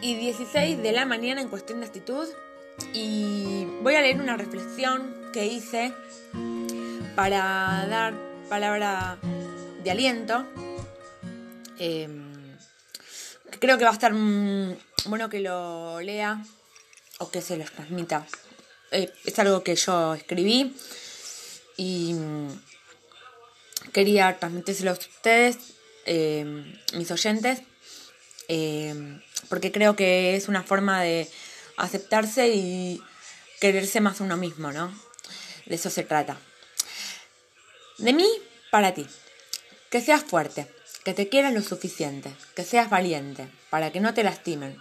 y 16 de la mañana en cuestión de actitud y voy a leer una reflexión que hice para dar palabra de aliento. Em, creo que va a estar mm, bueno que lo lea o que se lo transmita. Eh, es algo que yo escribí y mm, quería transmitírselo a ustedes, em, mis oyentes. Em, porque creo que es una forma de aceptarse y quererse más uno mismo, ¿no? De eso se trata. De mí para ti. Que seas fuerte, que te quieras lo suficiente, que seas valiente, para que no te lastimen,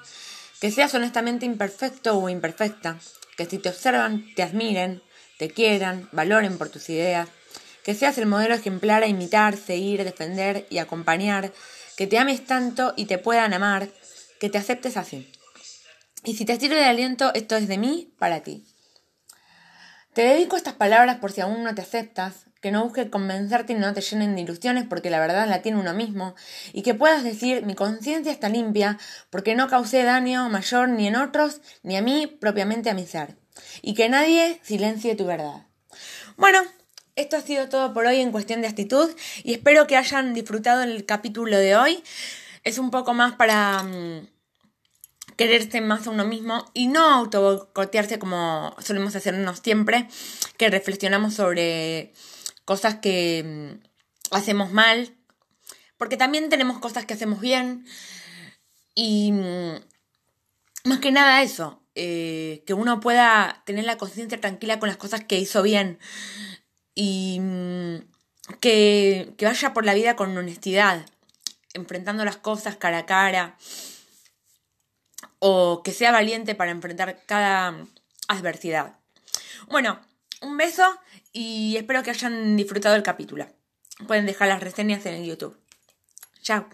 que seas honestamente imperfecto o imperfecta, que si te observan te admiren, te quieran, valoren por tus ideas, que seas el modelo ejemplar a imitar, seguir, defender y acompañar, que te ames tanto y te puedan amar, que te aceptes así. Y si te sirve de aliento, esto es de mí para ti. Te dedico estas palabras por si aún no te aceptas, que no busques convencerte y no te llenen de ilusiones porque la verdad la tiene uno mismo, y que puedas decir mi conciencia está limpia porque no causé daño mayor ni en otros ni a mí propiamente a mi ser, y que nadie silencie tu verdad. Bueno, esto ha sido todo por hoy en cuestión de actitud y espero que hayan disfrutado el capítulo de hoy. Es un poco más para mm, quererse más a uno mismo y no autobocotearse como solemos hacernos siempre, que reflexionamos sobre cosas que mm, hacemos mal, porque también tenemos cosas que hacemos bien y mm, más que nada eso, eh, que uno pueda tener la conciencia tranquila con las cosas que hizo bien y que, que vaya por la vida con honestidad enfrentando las cosas cara a cara o que sea valiente para enfrentar cada adversidad. Bueno, un beso y espero que hayan disfrutado el capítulo. Pueden dejar las reseñas en el YouTube. Chao.